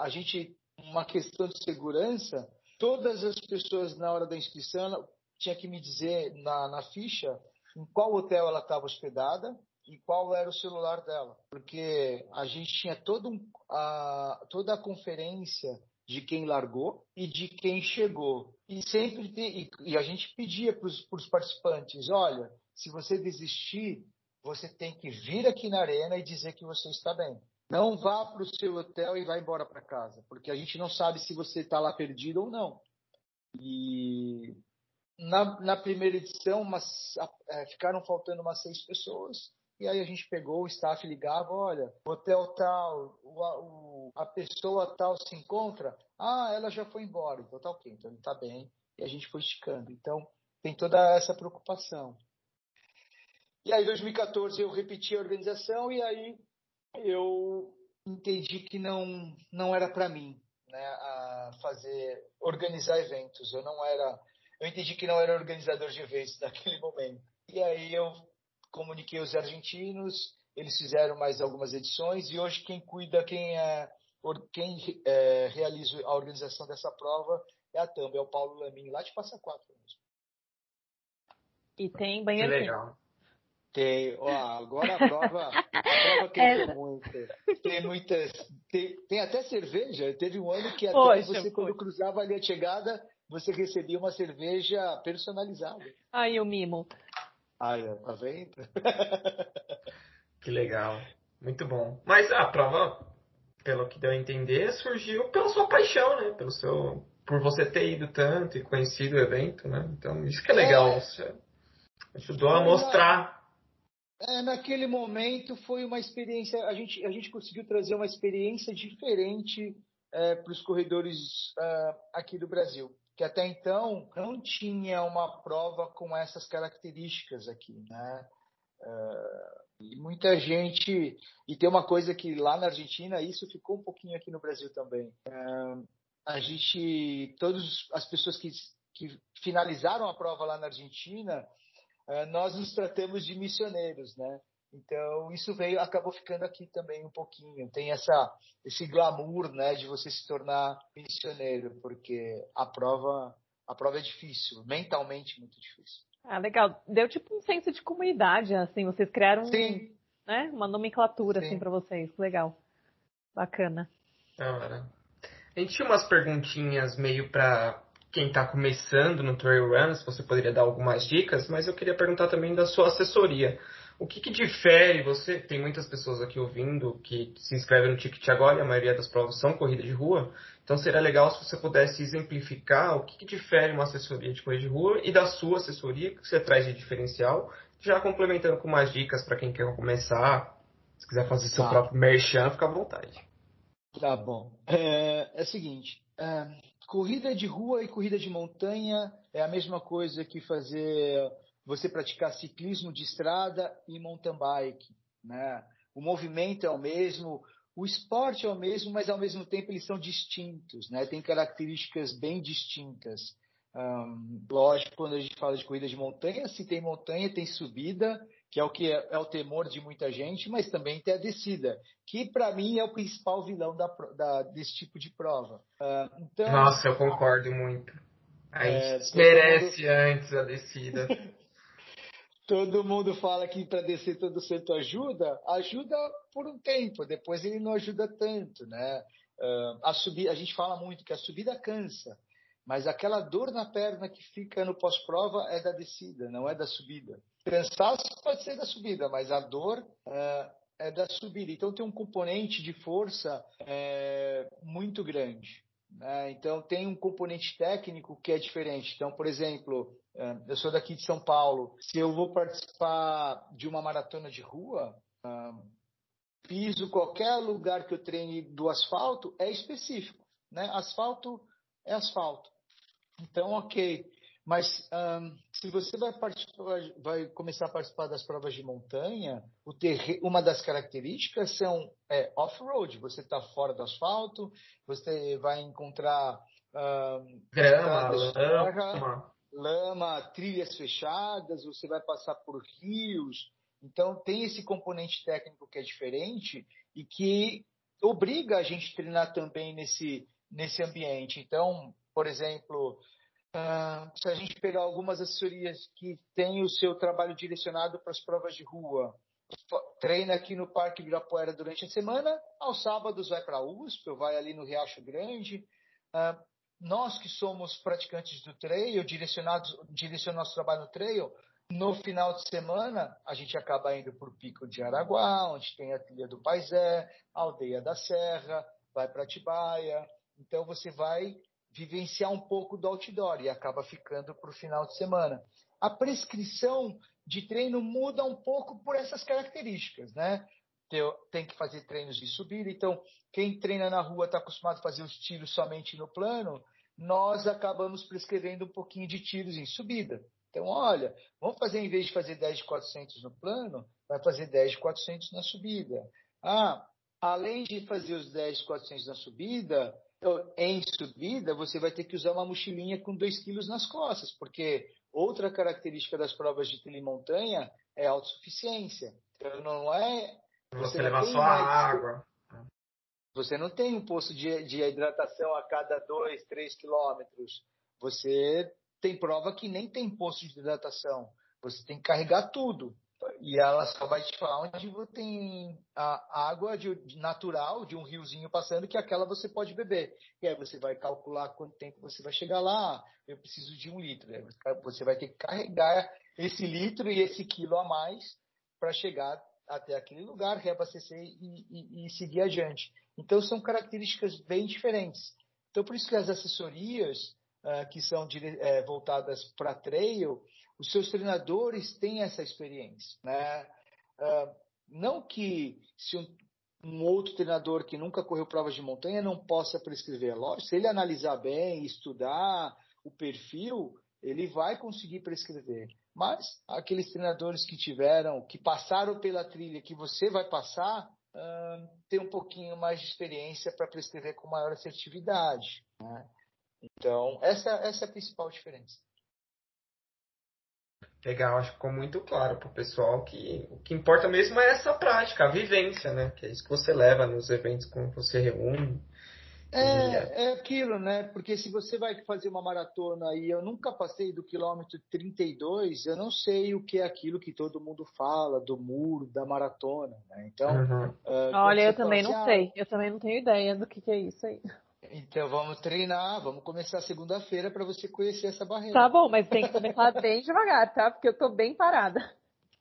a gente, uma questão de segurança, todas as pessoas na hora da inscrição tinha que me dizer na, na ficha em qual hotel ela estava hospedada e qual era o celular dela, porque a gente tinha todo um, a, toda a conferência de quem largou e de quem chegou. E sempre e, e a gente pedia para os participantes: olha, se você desistir, você tem que vir aqui na arena e dizer que você está bem. Não vá para o seu hotel e vá embora para casa, porque a gente não sabe se você está lá perdido ou não. E na, na primeira edição, umas, é, ficaram faltando umas seis pessoas. E aí a gente pegou, o staff ligava, olha, hotel tal, o, o, a pessoa tal se encontra, ah, ela já foi embora, então tá ok, então ele tá bem, e a gente foi esticando. Então tem toda essa preocupação. E aí, em 2014, eu repeti a organização e aí eu entendi que não, não era para mim né, a fazer, organizar eventos. Eu não era, eu entendi que não era organizador de eventos <laughs> naquele momento. E aí eu comuniquei os argentinos, eles fizeram mais algumas edições e hoje quem cuida, quem é, quem é, realiza a organização dessa prova é a Tamba, é o Paulo Lamin, lá de Passa Quatro mesmo. E tem banheiro que legal. Tem, ó, agora a prova, a prova cresceu muito. Tem muitas, tem, tem, até cerveja. Teve um ano que até Poxa, você, quando cruzava ali a chegada, você recebia uma cerveja personalizada. Aí o mimo. Ai, tá vendo? <laughs> que legal. Muito bom. Mas a prova, pelo que deu a entender, surgiu pela sua paixão, né? Pelo seu, por você ter ido tanto e conhecido o evento, né? Então, isso que é legal. É. Você ajudou a mostrar. É, naquele momento foi uma experiência, a gente, a gente conseguiu trazer uma experiência diferente é, para os corredores uh, aqui do Brasil que até então não tinha uma prova com essas características aqui, né? Uh, e muita gente e tem uma coisa que lá na Argentina isso ficou um pouquinho aqui no Brasil também. Uh, a gente, todas as pessoas que, que finalizaram a prova lá na Argentina, uh, nós nos tratamos de missioneiros, né? Então isso veio, acabou ficando aqui também um pouquinho. Tem essa esse glamour, né, de você se tornar missioneiro, porque a prova a prova é difícil, mentalmente muito difícil. Ah, legal. Deu tipo um senso de comunidade, assim, vocês criaram Sim. né, uma nomenclatura assim para vocês. Legal. Bacana. Ah, a gente tinha umas perguntinhas meio para quem está começando no Trail Run, se você poderia dar algumas dicas, mas eu queria perguntar também da sua assessoria. O que, que, difere você? Tem muitas pessoas aqui ouvindo que se inscrevem no Ticket agora e a maioria das provas são corrida de rua. Então seria legal se você pudesse exemplificar o que, que difere uma assessoria de corrida de rua e da sua assessoria, que você traz de diferencial, já complementando com mais dicas para quem quer começar. Se quiser fazer seu tá. próprio merchan, fica à vontade. Tá bom. É, é o seguinte: é, corrida de rua e corrida de montanha é a mesma coisa que fazer você praticar ciclismo de estrada e mountain bike. Né? O movimento é o mesmo, o esporte é o mesmo, mas ao mesmo tempo eles são distintos, né? tem características bem distintas. Um, lógico, quando a gente fala de corrida de montanha, se tem montanha, tem subida, que é o que é, é o temor de muita gente, mas também tem a descida, que para mim é o principal vilão da, da, desse tipo de prova. Uh, então, Nossa, eu concordo muito. A gente é, merece mundo... antes a descida. <laughs> todo mundo fala que para descer todo centro ajuda, ajuda por um tempo, depois ele não ajuda tanto, né? Uh, a subir, a gente fala muito que a subida cansa, mas aquela dor na perna que fica no pós-prova é da descida, não é da subida. Cansaço pode ser da subida, mas a dor uh, é da subida. Então tem um componente de força é, muito grande. Né? Então tem um componente técnico que é diferente. Então, por exemplo, é, eu sou daqui de São Paulo. Se eu vou participar de uma maratona de rua, piso qualquer lugar que eu treine do asfalto é específico, né? Asfalto é asfalto. Então, ok. Mas um, se você vai, vai, começar a participar das provas de montanha, uma das características são é, off-road. Você está fora do asfalto, você vai encontrar um, grama, lama. lama, trilhas fechadas, você vai passar por rios. Então tem esse componente técnico que é diferente e que obriga a gente a treinar também nesse, nesse ambiente. Então, por exemplo, Uh, se a gente pegar algumas assessorias que têm o seu trabalho direcionado para as provas de rua, treina aqui no Parque Ibirapuera durante a semana, aos sábados vai para a USP, vai ali no Riacho Grande. Uh, nós que somos praticantes do trail, direcionados, direcionamos nosso trabalho no trail, no final de semana a gente acaba indo para o Pico de Araguá, onde tem a trilha do Paisé, a Aldeia da Serra, vai para Atibaia. Então você vai vivenciar um pouco do outdoor e acaba ficando para o final de semana. A prescrição de treino muda um pouco por essas características, né? Tem que fazer treinos de subida, então quem treina na rua está acostumado a fazer os tiros somente no plano, nós acabamos prescrevendo um pouquinho de tiros em subida. Então, olha, vamos fazer, em vez de fazer 10 de 400 no plano, vai fazer 10 de 400 na subida. Ah, além de fazer os 10 de 400 na subida, então, em subida, você vai ter que usar uma mochilinha com 2 quilos nas costas, porque outra característica das provas de trilha montanha é a autossuficiência. Então, não é. Você, você levar só a água. Você não tem um posto de, de hidratação a cada 2, 3 quilômetros. Você tem prova que nem tem posto de hidratação. Você tem que carregar tudo e ela só vai te falar onde tem a água de, natural de um riozinho passando que aquela você pode beber. E aí você vai calcular quanto tempo você vai chegar lá. Eu preciso de um litro. Você vai ter que carregar esse litro e esse quilo a mais para chegar até aquele lugar, reabastecer e, e, e seguir adiante. Então são características bem diferentes. Então por isso que as assessorias uh, que são uh, voltadas para trail os seus treinadores têm essa experiência. Né? Uh, não que se um, um, outro treinador que nunca correu provas de montanha não possa prescrever. Lógico, se ele analisar bem, estudar o perfil, ele vai conseguir prescrever. Mas aqueles treinadores que tiveram, que passaram pela trilha que você vai passar, uh, tem um pouquinho mais de experiência para prescrever com maior assertividade. Né? Então, essa, essa é a principal diferença. Legal, acho que ficou muito claro para o pessoal que o que importa mesmo é essa prática, a vivência, né? Que é isso que você leva nos eventos com você reúne. É, é aquilo, né? Porque se você vai fazer uma maratona e eu nunca passei do quilômetro 32, eu não sei o que é aquilo que todo mundo fala, do muro, da maratona, né? Então. Uhum. Uh, Olha, eu também assim, não ah, sei. Eu também não tenho ideia do que, que é isso aí. Então vamos treinar, vamos começar segunda-feira para você conhecer essa barreira. Tá bom, mas tem que começar <laughs> bem devagar, tá? Porque eu tô bem parada.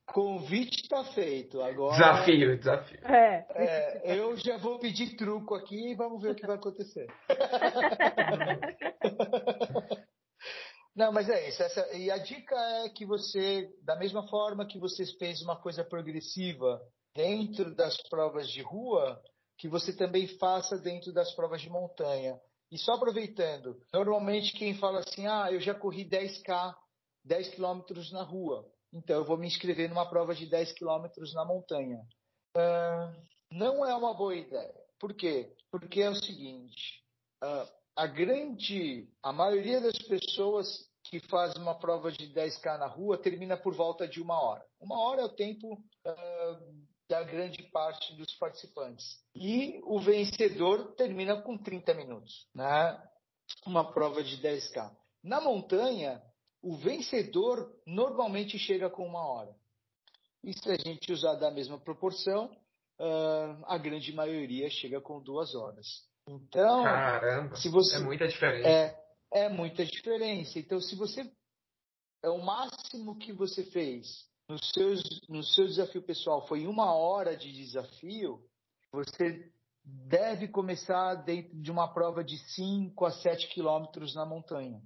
Convite está feito. Agora. Desafio, desafio. É. é. Eu já vou pedir truco aqui e vamos ver o que vai acontecer. <laughs> Não, mas é isso. Essa, e a dica é que você, da mesma forma que você fez uma coisa progressiva dentro das provas de rua, que você também faça dentro das provas de montanha. E só aproveitando, normalmente quem fala assim, ah, eu já corri 10K, 10 quilômetros na rua, então eu vou me inscrever numa prova de 10 quilômetros na montanha. Uh, não é uma boa ideia. Por quê? Porque é o seguinte, uh, a grande, a maioria das pessoas que faz uma prova de 10K na rua termina por volta de uma hora. Uma hora é o tempo uh, da grande parte dos participantes. E o vencedor termina com 30 minutos, né? uma prova de 10K. Na montanha, o vencedor normalmente chega com uma hora. E se a gente usar da mesma proporção, uh, a grande maioria chega com duas horas. Então, Caramba, se você, é muita diferença. É, é muita diferença. Então, se você é o máximo que você fez no seu, no seu desafio pessoal foi uma hora de desafio, você deve começar dentro de uma prova de 5 a 7 quilômetros na montanha.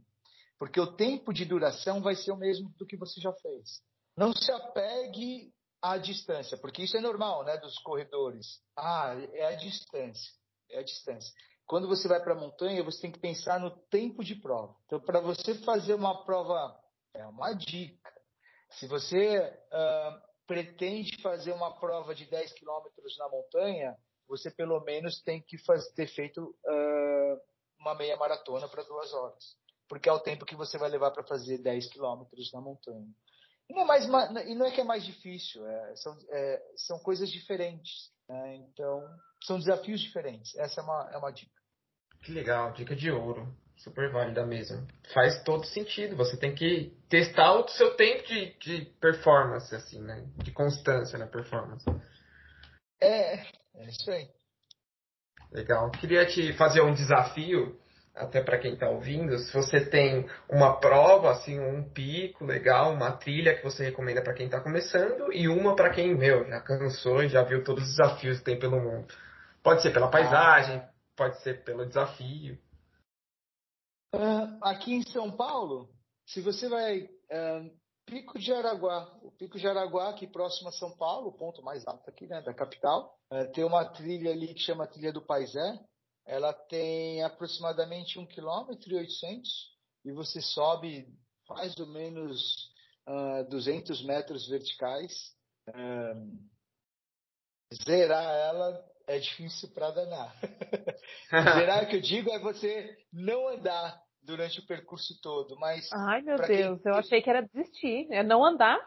Porque o tempo de duração vai ser o mesmo do que você já fez. Não se apegue à distância, porque isso é normal, né, dos corredores. Ah, é a distância. É a distância. Quando você vai para a montanha, você tem que pensar no tempo de prova. Então, para você fazer uma prova É uma dica. Se você uh, pretende fazer uma prova de 10 quilômetros na montanha, você pelo menos tem que ter feito uh, uma meia maratona para duas horas. Porque é o tempo que você vai levar para fazer 10 quilômetros na montanha. E não, é mais, e não é que é mais difícil, é, são, é, são coisas diferentes. Né? Então, são desafios diferentes. Essa é uma, é uma dica. Que legal, dica de ouro. Super válida mesmo. Faz todo sentido. Você tem que testar o seu tempo de, de performance, assim, né? De constância na performance. É, é isso aí. Legal. Queria te fazer um desafio, até para quem está ouvindo. Se você tem uma prova, assim, um pico legal, uma trilha que você recomenda para quem está começando e uma para quem, meu, já cansou e já viu todos os desafios que tem pelo mundo. Pode ser pela paisagem, ah. pode ser pelo desafio. Uh, aqui em São Paulo, se você vai uh, Pico de Araguá, o Pico de Araguá, aqui próximo a São Paulo, o ponto mais alto aqui, né, da capital, uh, tem uma trilha ali que chama Trilha do Paisé. Ela tem aproximadamente 1 km e 800 e você sobe mais ou menos 200 metros verticais. zerar ela é difícil para danar. <laughs> Zerar que eu digo é você não andar durante o percurso todo, mas Ai, meu Deus, quem... eu achei que era desistir, é não andar.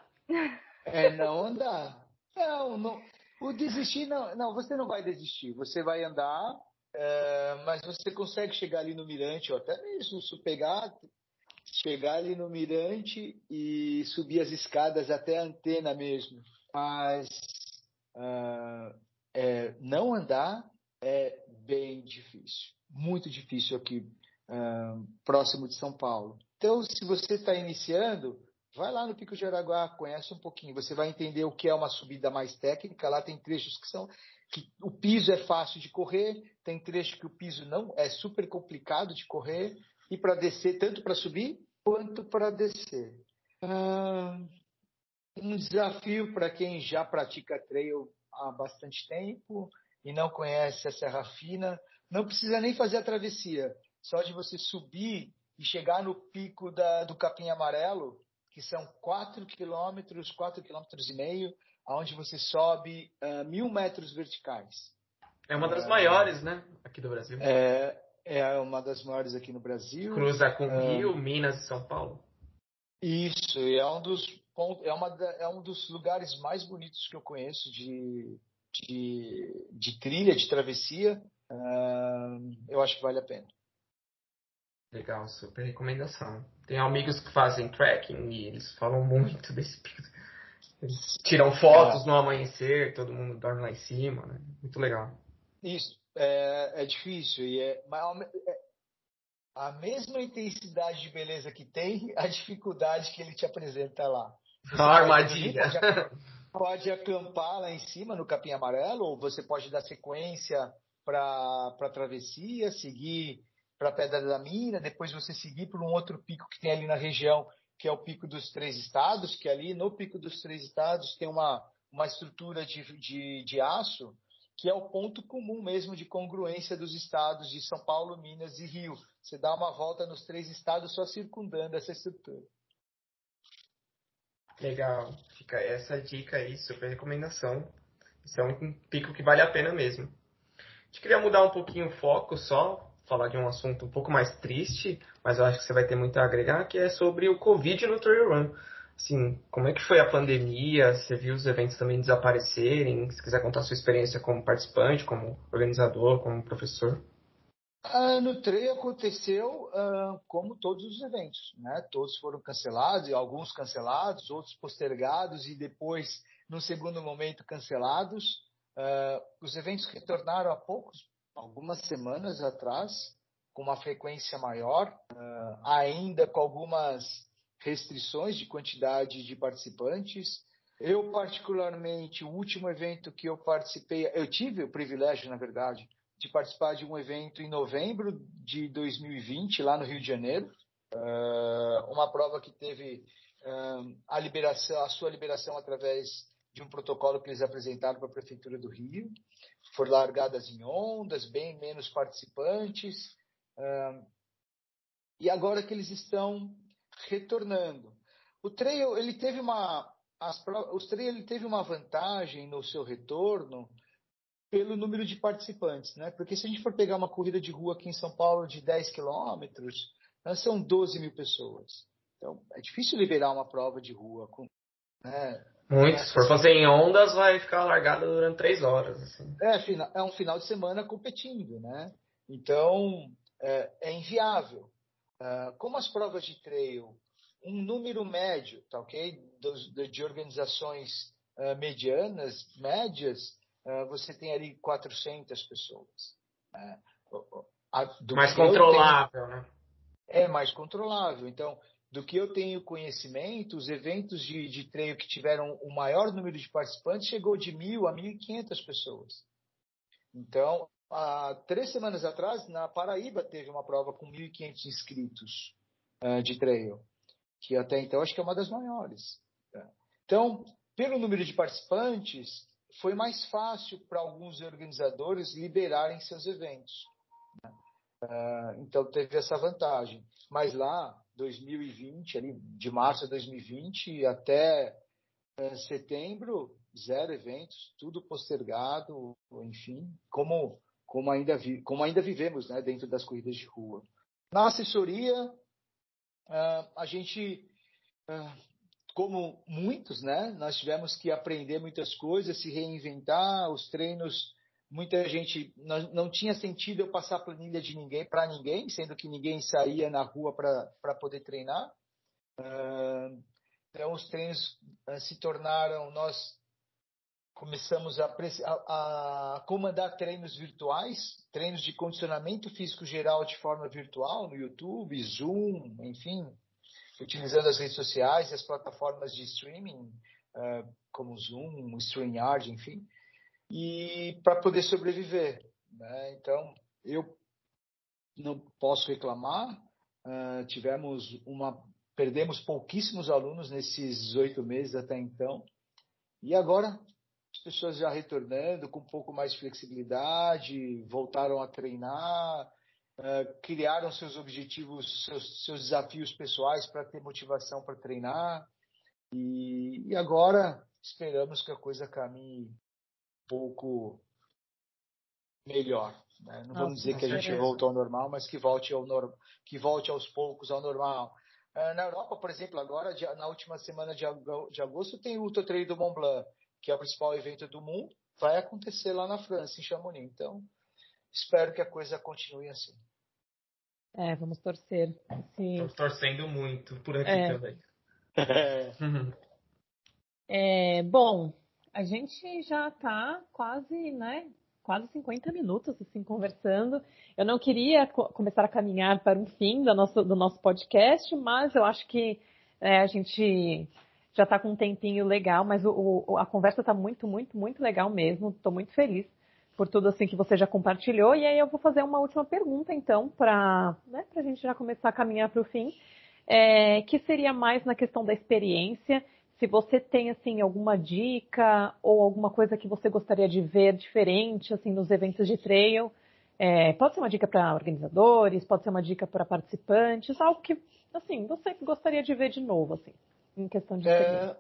É não andar. Não, não. O desistir não, não, você não vai desistir, você vai andar, é, mas você consegue chegar ali no mirante, ou até mesmo se pegar, chegar ali no mirante e subir as escadas até a antena mesmo. Mas uh, é, não andar é bem difícil, muito difícil aqui próximo de São Paulo. Então, se você está iniciando, vai lá no Pico de Araguá, conhece um pouquinho, você vai entender o que é uma subida mais técnica. Lá tem trechos que são que o piso é fácil de correr, tem trechos que o piso não é super complicado de correr e para descer tanto para subir quanto para descer. Um desafio para quem já pratica trail há bastante tempo e não conhece a Serra Fina, não precisa nem fazer a travessia. Só de você subir e chegar no pico da, do Capim Amarelo, que são 4 quilômetros, 4 quilômetros e meio, aonde você sobe uh, mil metros verticais. É uma das é, maiores, né? Aqui do Brasil. É, é uma das maiores aqui no Brasil. Cruza com uh, Rio, Minas e São Paulo. Isso, e é um dos é, uma, é um dos lugares mais bonitos que eu conheço de, de, de trilha, de travessia. Uh, eu acho que vale a pena. Legal, super recomendação. Tem amigos que fazem trekking e eles falam muito desse pico. Eles tiram fotos é. no amanhecer, todo mundo dorme lá em cima, né? Muito legal. Isso, é, é difícil. E é, é, a mesma intensidade de beleza que tem, <laughs> a dificuldade que ele te apresenta lá. A armadilha. Pode, <laughs> pode acampar lá em cima no capim amarelo, ou você pode dar sequência para a travessia, seguir para a Pedra da Mina, depois você seguir por um outro pico que tem ali na região, que é o Pico dos Três Estados, que ali no Pico dos Três Estados tem uma, uma estrutura de, de, de aço, que é o ponto comum mesmo de congruência dos estados de São Paulo, Minas e Rio. Você dá uma volta nos três estados só circundando essa estrutura. Legal. Fica essa dica aí, super recomendação. Isso é um pico que vale a pena mesmo. A gente queria mudar um pouquinho o foco só, falar de um assunto um pouco mais triste, mas eu acho que você vai ter muito a agregar, que é sobre o Covid no Trail Run. Assim, como é que foi a pandemia? Você viu os eventos também desaparecerem? Se quiser contar a sua experiência como participante, como organizador, como professor. Ah, no treino aconteceu ah, como todos os eventos, né? Todos foram cancelados, alguns cancelados, outros postergados e depois, no segundo momento, cancelados. Ah, os eventos retornaram há poucos, algumas semanas atrás, com uma frequência maior, ah, ainda com algumas restrições de quantidade de participantes. Eu, particularmente, o último evento que eu participei, eu tive o privilégio, na verdade, de participar de um evento em novembro de 2020, lá no Rio de Janeiro. Uh, uma prova que teve uh, a, liberação, a sua liberação através de um protocolo que eles apresentaram para a Prefeitura do Rio. Foram largadas em ondas, bem menos participantes. Uh, e agora que eles estão retornando. o trail ele teve uma as, os trail ele teve uma vantagem no seu retorno pelo número de participantes, né? Porque se a gente for pegar uma corrida de rua aqui em São Paulo de 10 quilômetros, né, são 12 mil pessoas. Então, é difícil liberar uma prova de rua. Com, né, Muito. Se for fazer em ondas, vai ficar largada durante três horas. Assim. É, é um final de semana competindo, né? Então, é, é inviável. Uh, como as provas de trail, um número médio, tá ok? De, de organizações uh, medianas, médias, uh, você tem ali 400 pessoas. Né? mais controlável, né? É mais controlável. Então, do que eu tenho conhecimento, os eventos de, de treino que tiveram o maior número de participantes chegou de mil a 1.500 pessoas. Então, há três semanas atrás, na Paraíba, teve uma prova com 1.500 inscritos uh, de trail, que até então acho que é uma das maiores. Né? Então, pelo número de participantes, foi mais fácil para alguns organizadores liberarem seus eventos. Uh, então, teve essa vantagem. Mas lá, 2020, ali, de março de 2020 até uh, setembro, zero eventos, tudo postergado, enfim, como, como, ainda, vi, como ainda vivemos né, dentro das corridas de rua. Na assessoria, uh, a gente, como muitos, né, nós tivemos que aprender muitas coisas, se reinventar, os treinos muita gente não, não tinha sentido eu passar planilha de ninguém para ninguém, sendo que ninguém saía na rua para poder treinar. Então os treinos uh, se tornaram nós começamos a, a, a, comandar treinos virtuais, treinos de condicionamento físico geral de forma virtual no YouTube, Zoom, enfim, utilizando as redes sociais e as plataformas de streaming uh, como Zoom, StreamYard, enfim e para poder sobreviver. Né? Então, eu não posso reclamar. Uh, tivemos uma, perdemos pouquíssimos alunos nesses oito meses até então, e agora as pessoas já retornando com um pouco mais de flexibilidade, voltaram a treinar, uh, criaram seus objetivos, seus, seus desafios pessoais para ter motivação para treinar, e, e agora esperamos que a coisa caminhe pouco melhor. Né? Não vamos dizer que a gente voltou ao normal, mas que volte, ao normal, que volte aos poucos ao normal. Uh, na Europa, por exemplo, agora, na última semana de agosto, tem o Ultra Trail do Mont Blanc, que é o principal evento do mundo, vai acontecer lá na França, em Chamonix. Então, espero que a coisa continue assim. É, vamos torcer. Estamos torcendo muito por aqui é. também. <laughs> é, bom, a gente já está quase, né? Quase 50 minutos assim conversando. Eu não queria co começar a caminhar para o fim do nosso, do nosso podcast, mas eu acho que é, a gente já está com um tempinho legal, mas o, o, a conversa está muito, muito, muito legal mesmo. Estou muito feliz por tudo assim que você já compartilhou. E aí eu vou fazer uma última pergunta, então, para né, a gente já começar a caminhar para o fim, é, que seria mais na questão da experiência se você tem assim alguma dica ou alguma coisa que você gostaria de ver diferente assim nos eventos de trail, é, pode ser uma dica para organizadores, pode ser uma dica para participantes, algo que assim você gostaria de ver de novo assim em questão de é,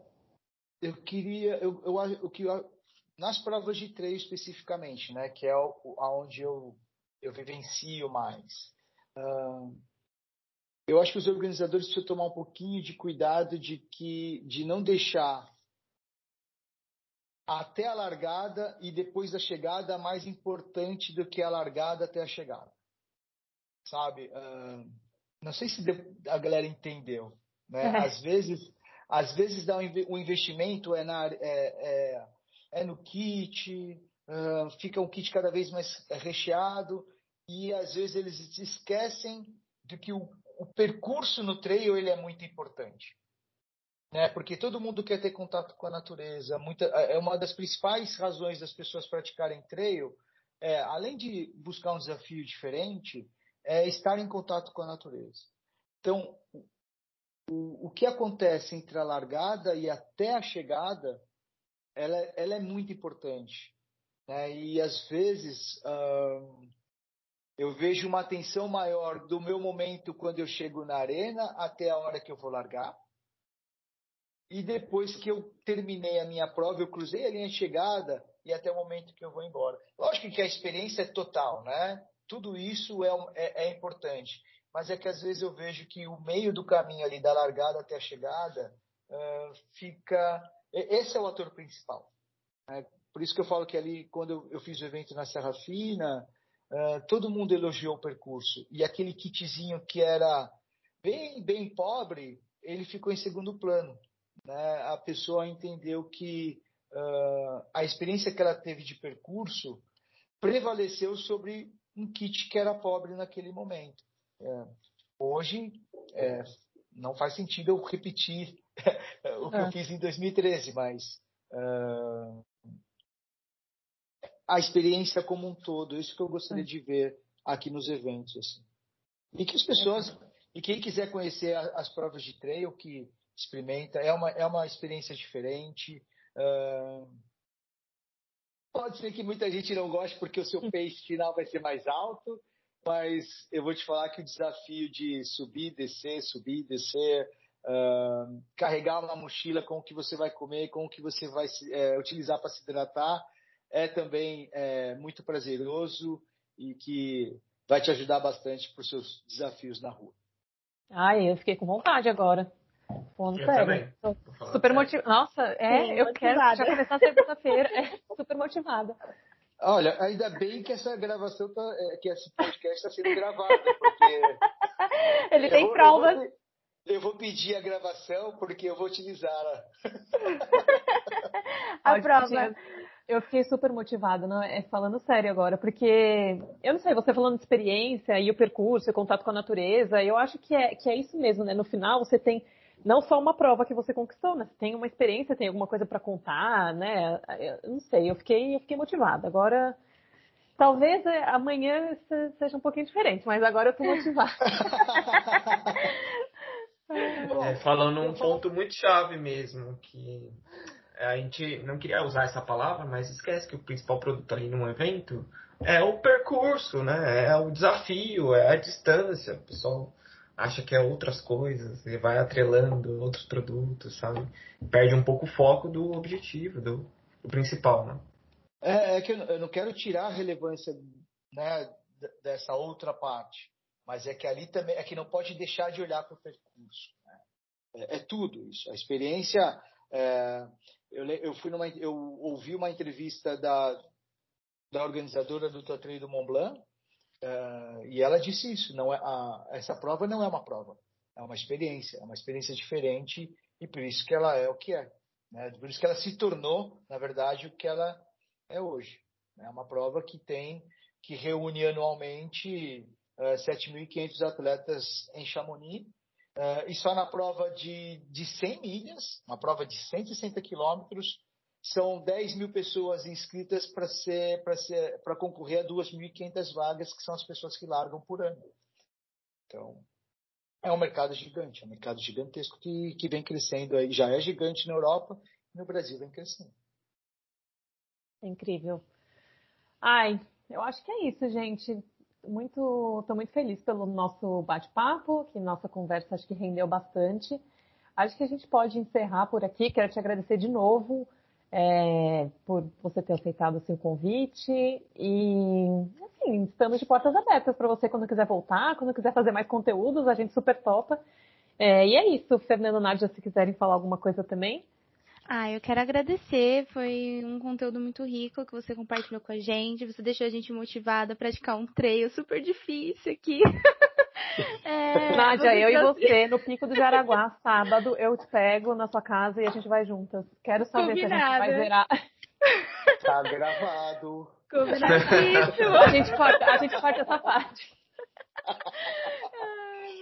eu queria eu, eu, eu, eu nas provas de trail especificamente, né, que é o, aonde eu eu vivencio mais. Uh, eu acho que os organizadores precisam tomar um pouquinho de cuidado de que de não deixar até a largada e depois da chegada mais importante do que a largada até a chegada. Sabe? Uh, não sei se a galera entendeu. Né? É. Às vezes, às vezes dá um investimento é, na, é, é, é no kit, uh, fica um kit cada vez mais recheado e às vezes eles esquecem de que o, o percurso no trail ele é muito importante. Né? Porque todo mundo quer ter contato com a natureza. Muita, é uma das principais razões das pessoas praticarem trail, é, além de buscar um desafio diferente, é estar em contato com a natureza. Então, o, o que acontece entre a largada e até a chegada, ela, ela é muito importante. Né? E às vezes eu vejo uma atenção maior do meu momento quando eu chego na arena até a hora que eu vou largar. e depois que eu terminei a minha prova, eu cruzei a linha de chegada e até o momento que eu vou embora. Lógico que a experiência é total, né? Tudo isso é, é, é importante, mas é que às vezes eu vejo que o meio do caminho ali da largada até a chegada uh, fica. Esse é o ator principal. Né? Por isso que eu falo que ali, quando eu, eu fiz o evento na Serra Fina, uh, todo mundo elogiou o percurso. E aquele kitzinho que era bem, bem pobre, ele ficou em segundo plano. Né? A pessoa entendeu que uh, a experiência que ela teve de percurso prevaleceu sobre um kit que era pobre naquele momento. É, hoje, é, não faz sentido eu repetir <laughs> o que é. eu fiz em 2013, mas uh, a experiência como um todo, isso que eu gostaria de ver aqui nos eventos. Assim. E que as pessoas, e quem quiser conhecer as provas de trail, que experimenta, é uma, é uma experiência diferente. Uh, pode ser que muita gente não goste porque o seu pace final vai ser mais alto, mas eu vou te falar que o desafio de subir, descer, subir, descer, uh, carregar uma mochila com o que você vai comer, com o que você vai é, utilizar para se hidratar, é também é, muito prazeroso e que vai te ajudar bastante para os seus desafios na rua. Ai, eu fiquei com vontade agora. Pô, sério. super motivada. Nossa, é, Sim, eu motivada. quero já começar segunda-feira. É, super motivada. Olha, ainda bem que essa gravação tá, é, que esse podcast está sendo gravado, porque. <laughs> Ele tem provas. Eu, eu vou pedir a gravação porque eu vou utilizar <laughs> a, a prova. Eu fiquei super motivada, não é falando sério agora, porque eu não sei, você falando de experiência e o percurso, o contato com a natureza, eu acho que é, que é isso mesmo, né? No final você tem não só uma prova que você conquistou, né? Você tem uma experiência, tem alguma coisa para contar, né? Eu não sei, eu fiquei, eu fiquei motivada. Agora, talvez é, amanhã seja um pouquinho diferente, mas agora eu tô motivada. <laughs> <laughs> É, falando um ponto muito chave mesmo, que a gente não queria usar essa palavra, mas esquece que o principal produto ali num evento é o percurso, né? É o desafio, é a distância. O pessoal acha que é outras coisas e vai atrelando outros produtos, sabe? Perde um pouco o foco do objetivo, do, do principal, né? É, é, que eu não quero tirar a relevância né, dessa outra parte, mas é que ali também é que não pode deixar de olhar para o percurso. Né? É, é, tudo isso. A experiência. É, eu, eu, fui numa, eu ouvi uma entrevista da, da organizadora do Torneio do Mont Blanc uh, e ela disse isso. Não é a, essa prova não é uma prova, é uma experiência, é uma experiência diferente e por isso que ela é o que é. Né? Por isso que ela se tornou, na verdade, o que ela é hoje. É uma prova que tem que reúne anualmente uh, eh, 7.500 atletas em Chamonix Uh, e só na prova de, de 100 milhas, uma prova de 160 quilômetros, são 10 mil pessoas inscritas para ser, ser, concorrer a 2.500 vagas, que são as pessoas que largam por ano. Então, é um mercado gigante, é um mercado gigantesco que, que vem crescendo aí. Já é gigante na Europa e no Brasil vem crescendo. Incrível. Ai, eu acho que é isso, gente muito, estou muito feliz pelo nosso bate-papo, que nossa conversa acho que rendeu bastante. Acho que a gente pode encerrar por aqui. Quero te agradecer de novo é, por você ter aceitado o seu convite. E, assim, estamos de portas abertas para você quando quiser voltar, quando quiser fazer mais conteúdos, a gente super topa. É, e é isso, Fernando Nádia, se quiserem falar alguma coisa também. Ah, eu quero agradecer. Foi um conteúdo muito rico que você compartilhou com a gente. Você deixou a gente motivada a praticar um trail super difícil aqui. <laughs> é, Nádia, eu e você no Pico do Jaraguá, sábado, eu te pego na sua casa e a gente vai juntas. Quero saber Combinado. se a gente vai zerar. Tá gravado. Combinadíssimo. a gente corta, a gente corta essa parte. <laughs>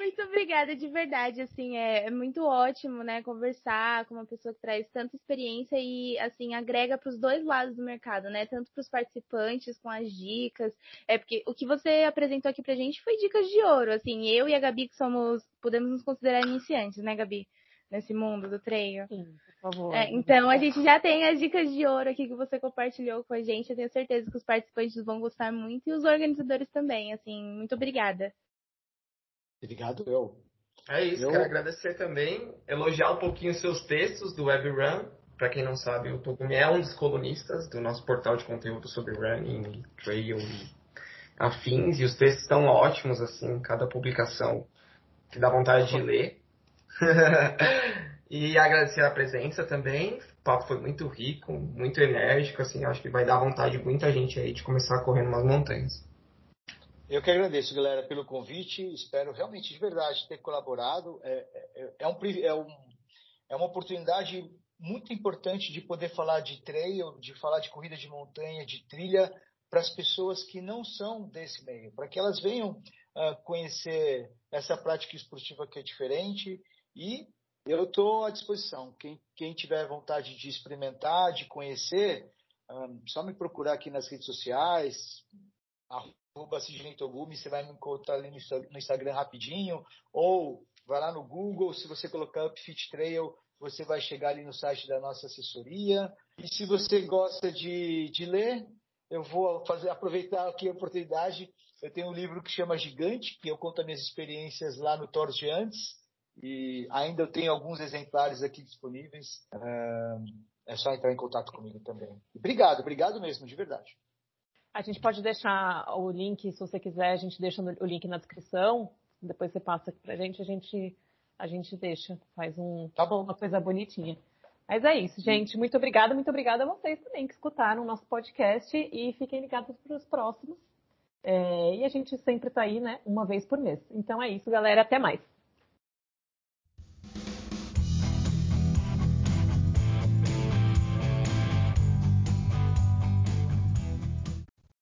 Muito obrigada, de verdade, assim, é, é, muito ótimo, né, conversar com uma pessoa que traz tanta experiência e, assim, agrega para os dois lados do mercado, né, tanto para os participantes com as dicas, é porque o que você apresentou aqui pra gente foi dicas de ouro, assim, eu e a Gabi que somos, podemos nos considerar iniciantes, né, Gabi? Nesse mundo do treino. Sim, por favor. É, então, a gente já tem as dicas de ouro aqui que você compartilhou com a gente. Eu tenho certeza que os participantes vão gostar muito e os organizadores também. Assim, muito obrigada. Obrigado, eu. É isso, Eu... quero agradecer também, elogiar um pouquinho os seus textos do WebRun. Para quem não sabe, o Togumi é um dos colunistas do nosso portal de conteúdo sobre running, trail e afins, e os textos estão ótimos, assim, cada publicação que dá vontade de ler. <laughs> e agradecer a presença também. O papo foi muito rico, muito enérgico, assim, acho que vai dar vontade de muita gente aí de começar a correr umas montanhas. Eu que agradeço, galera, pelo convite. Espero realmente de verdade ter colaborado. É, é, é, um, é, um, é uma oportunidade muito importante de poder falar de trail, de falar de corrida de montanha, de trilha, para as pessoas que não são desse meio, para que elas venham uh, conhecer essa prática esportiva que é diferente. E eu estou à disposição. Quem, quem tiver vontade de experimentar, de conhecer, um, ah, só me procurar aqui nas redes sociais, arroba Togumi, você vai me encontrar ali no Instagram rapidinho, ou vai lá no Google, se você colocar Upfit Trail, você vai chegar ali no site da nossa assessoria. E se você gosta de, de ler, eu vou fazer aproveitar aqui a oportunidade. Eu tenho um livro que chama Gigante, que eu conto as minhas experiências lá no Toros de antes. E ainda eu tenho alguns exemplares aqui disponíveis. É só entrar em contato comigo também. Obrigado, obrigado mesmo, de verdade. A gente pode deixar o link, se você quiser, a gente deixa o link na descrição. Depois você passa aqui pra gente, a gente, a gente deixa, faz um, tá bom. uma coisa bonitinha. Mas é isso, gente. Muito obrigada, muito obrigada a vocês também que escutaram o nosso podcast e fiquem ligados para os próximos. É, e a gente sempre está aí, né, uma vez por mês. Então é isso, galera. Até mais.